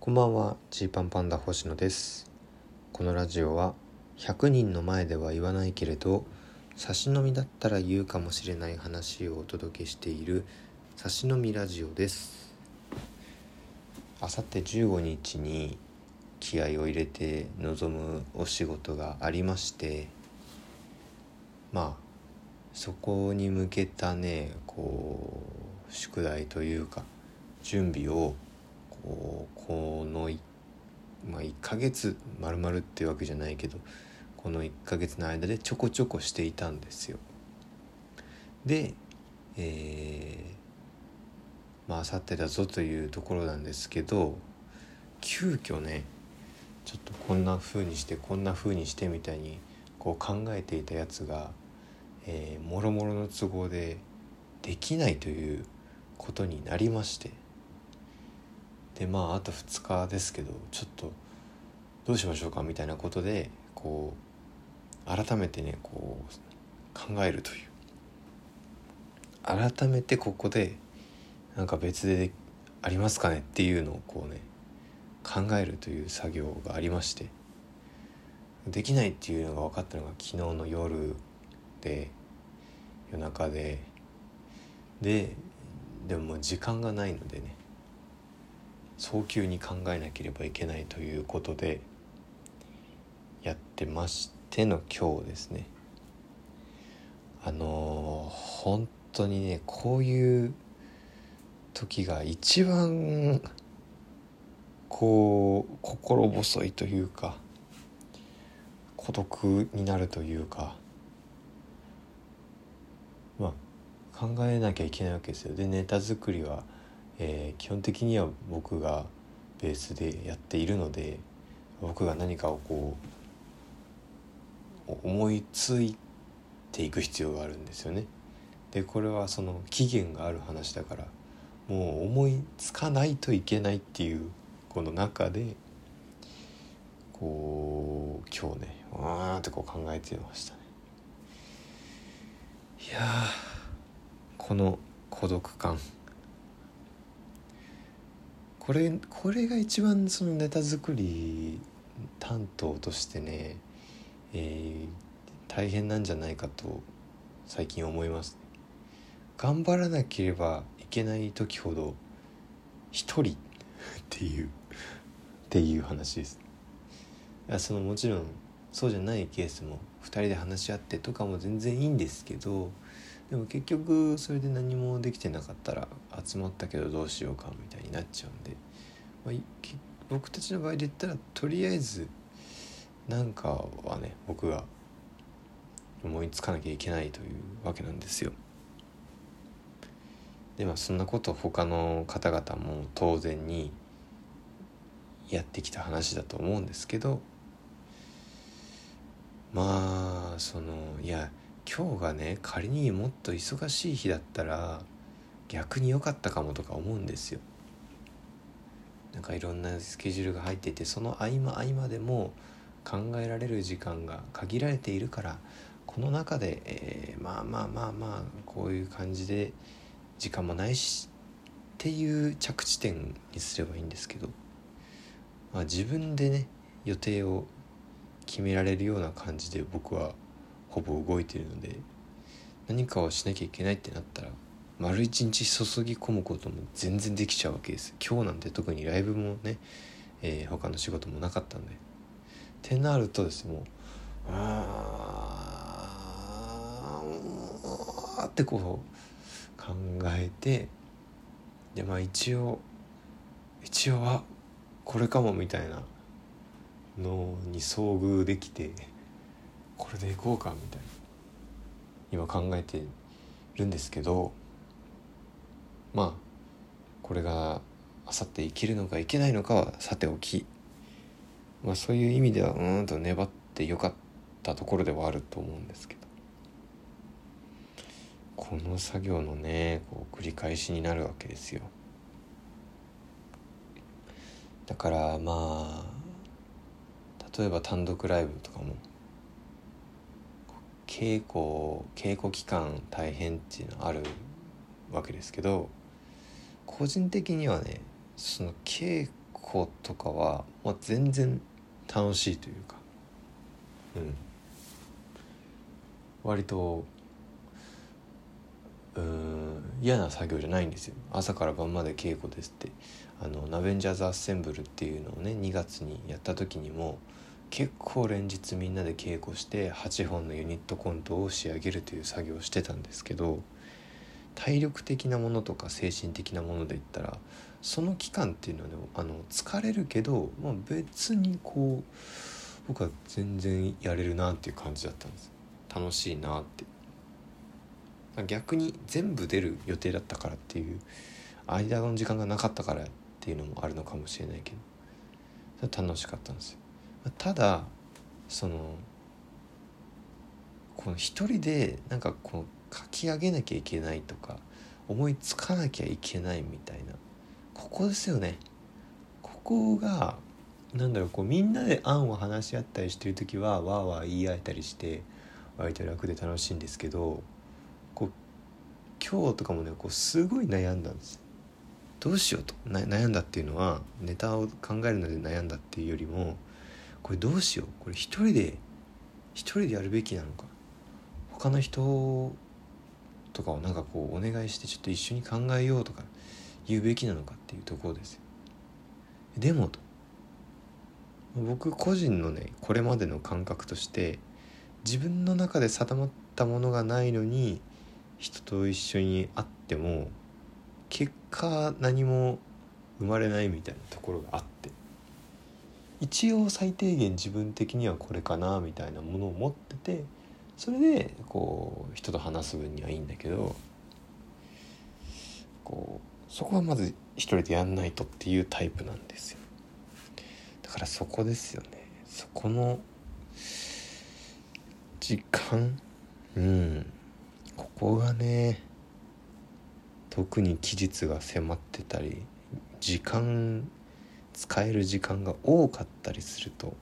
こんばんはジーパンパンダ星野です。このラジオは100人の前では言わないけれど差し飲みだったら言うかもしれない話をお届けしている差し飲みラジオです。あさって15日に気合を入れて臨むお仕事がありましてまあそこに向けたねこう宿題というか準備をこうこのまあ、1ヶ月まるまるっていうわけじゃないけどこの1ヶ月の間でちょこちょこしていたんですよ。で、えー、まああさってだぞというところなんですけど急遽ねちょっとこんな風にしてこんな風にしてみたいにこう考えていたやつがえー、もろもろの都合でできないということになりましてでまああと2日ですけどちょっとどうしましょうかみたいなことでこう改めてねこう考えるという。改めてここでなんか別でありますかねっていうのをこうね考えるという作業がありまして。できないっていうのが分かったのが昨日の夜で夜中で。ででも時間がないのでね早急に考えなければいけないということでやってましての今日ですね。あのー、本当にねこういう時が一番こう心細いというか孤独になるというかまあ、考えなきゃいけないわけですよ。でネタ作りは、えー、基本的には僕がベースでやっているので僕が何かをこう思いついていく必要があるんですよね。でこれはその期限がある話だからもう思いつかないといけないっていうこの中でこう今日ねわーってこう考えてましたね。いやこの孤独感これこれが一番そのネタ作り担当としてね、えー、大変なんじゃないかと最近思います、頑張らなければいけない時ほど一人 っていうっていう話です。いやそのもちろんそうじゃないケースも2人で話し合ってとかも全然いいんですけどでも結局それで何もできてなかったら集まったけどどうしようかみたいになっちゃうんで、まあ、僕たちの場合で言ったらとりあえずなんかはね僕が思いつかなきゃいけないというわけなんですよ。でまあそんなこと他の方々も当然にやってきた話だと思うんですけどまあそのいや今日がね仮にもっと忙しい日だったら逆に良かったかもとか思うんですよ。なんかいろんなスケジュールが入っていてその合間合間でも考えられる時間が限られているからこの中で、えー、まあまあまあまあこういう感じで時間もないしっていう着地点にすればいいんですけど、まあ、自分でね予定を決められるような感じで僕はほぼ動いてるので何かをしなきゃいけないってなったら丸一日注ぎ込むことも全然できちゃうわけです今日なんて特にライブもね、えー、他の仕事もなかったんで。ってなるとですねもうあーってこう考えてでまあ一応一応はこれかもみたいなのに遭遇できてこれでいこうかみたいな今考えてるんですけどまあこれがあさって生きるのかいけないのかはさておき。まあそういう意味ではうんと粘ってよかったところではあると思うんですけど。この作業のねこう繰り返しになるわけですよ。だからまあ例えば単独ライブとかも稽古稽古期間大変っていうのはあるわけですけど個人的にはねその稽子とかは、まあ、全然楽しいというか。うん。割とうん嫌な作業じゃないんですよ。朝から晩まで稽古ですって。あのナベンジャーズ・アッセンブルっていうのをね2月にやった時にも結構連日みんなで稽古して8本のユニットコントを仕上げるという作業をしてたんですけど体力的なものとか精神的なもので言ったらその期間っていうのはねあの疲れるけど、まあ、別にこう僕は全然やれるなっていう感じだったんです。楽しいなって。逆に全部出る予定だったからっていう間の時間がなかったからっていうのもあるのかもしれないけど楽しかったんですよ。ただそのこの一人でなんかこう書き上げなきゃいけないとか思いつかなきゃいけないみたいな。ここですよね。ここがなんだろうこうみんなで案を話し合ったりしてる時はわーわー言い合えたりして割と楽で楽しいんですけどこう今日とかもねこうすごい悩んだんです。どうしようと。悩んだっていうのはネタを考えるので悩んだっていうよりもこれどうしよう。これ一人で一人でやるべきなのか。他の人とかをなんかこうお願いしてちょっと一緒に考えようとか言うべきなのかっていうところですよ。でもと。僕個人のねこれまでの感覚として自分の中で定まったものがないのに人と一緒に会っても結果何も生まれないみたいなところがあって。一応最低限自分的にはこれかなみたいなものを持っててそれでこう人と話す分にはいいんだけどこうそこはまず一人でやんないとっていうタイプなんですよ。だからそこですよね。そこの時間うん。ここがね特に期日が迫ってたり時間使える時間が多かったりすると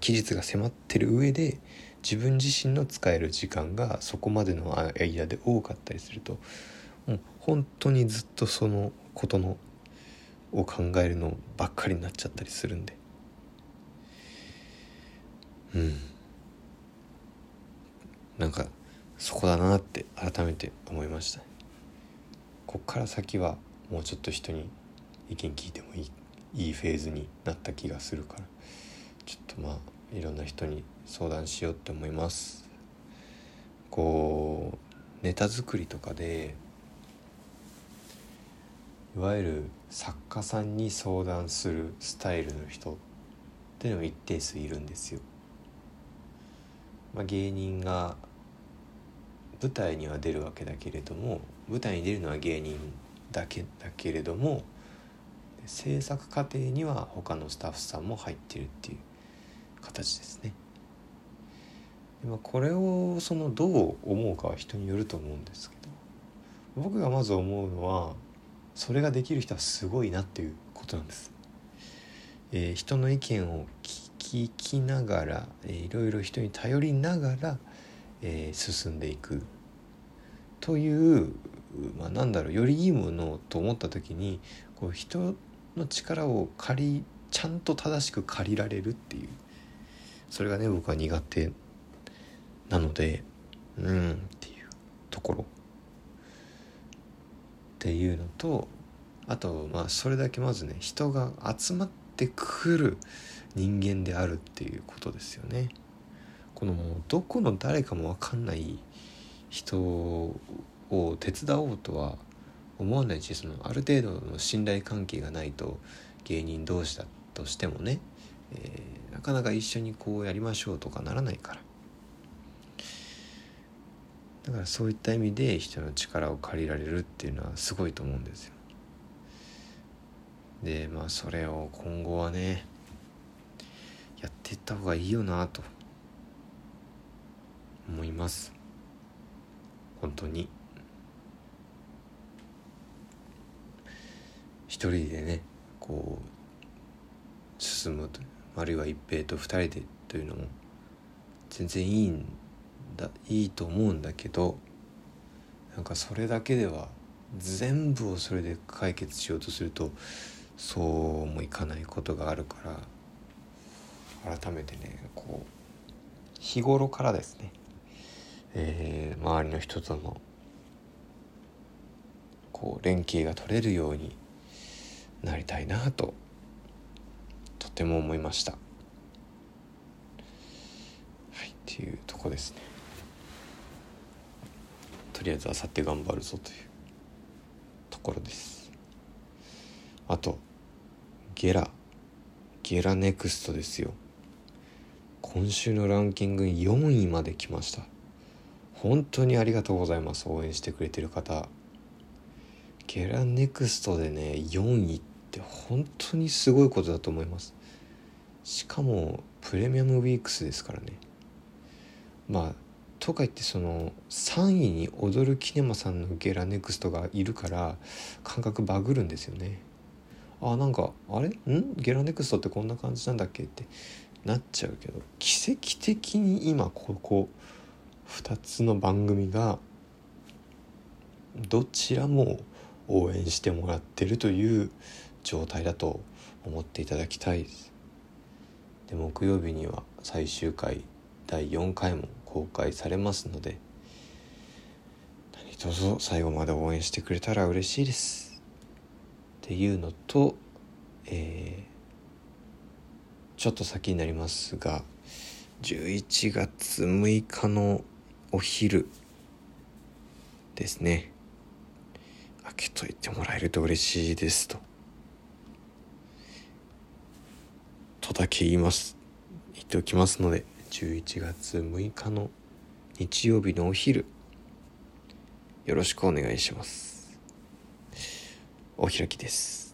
期日が迫ってる上で自分自身の使える時間がそこまでの間で多かったりするともう本当にずっとそのことのを考えるのばっかりになっちゃったりするんで。うん。なんかそこだなって改めて思いました。こっから先はもうちょっと人に意見聞いてもいいいいフェーズになった気がするから。ちょっとまあいろんな人に相談しようって思いますこうネタ作りとかでいわゆる作家さんに相談するスタイルの人っていうのも一定数いるんですよ。まあ、芸人が舞台には出るわけだけれども舞台に出るのは芸人だけだけれども制作過程には他のスタッフさんも入ってるっていう形ですね。でまあ、これをそのどう思うかは人によると思うんですけど僕がまず思うのはそれができる人はすごいなっていうことなんです。えー、人の意見を聞きながら、えー、いろいろ人に頼りながら、えー、進んでいくという、まあ、なんだろうよりいいものと思った時にこう人の力を借りちゃんと正しく借りられるっていうそれがね僕は苦手なのでうんっていうところっていうのとあとまあそれだけまずね人が集まってくる人間であるっていうことですよね。このどこの誰かも分かんない人を手伝おうとは思わないしそのある程度の信頼関係がないと芸人同士だとしてもね、えー、なかなか一緒にこうやりましょうとかならないから。だからそういった意味で人の力を借りられるっていうのはすごいと思うんですよ。でまあそれを今後はねやっていった方がいいよなと。思います。本当に。一人でねこう進むという。あるいは一平と二人でというのも全然いいんだいいと思うんだけどなんかそれだけでは全部をそれで解決しようとするとそうもいかないことがあるから改めてねこう日頃からですね、えー、周りの人とのこう連携が取れるようになりたいなとても思いました。はい、っていうとこですね。とりあえずあさって頑張るぞというところです。あとゲラゲラネクストですよ。今週のランキング4位まで来ました本当にありがとうございます応援してくれてる方ゲラネクストでね4位って本当にすごいことだと思いますしかもプレミアムウィークスですからね。まあとか言ってその3位に踊るキネマさんのゲラネクストがいるから感覚バグるんですよね。あなんかあれ？ん？ゲラネクストってこんな感じなんだっけ？ってなっちゃうけど奇跡的に今ここ2つの番組がどちらも応援してもらってるという状態だと思っていただきたいです。で木曜日には最終回第4回も公開されますので何卒最後まで応援してくれたら嬉しいです。っていうのとえーちょっと先になりますが11月6日のお昼ですね。開けといてもらえると嬉しいですと。とだけ言います言っておきますので11月6日の日曜日のお昼よろしくお願いします。お開きです。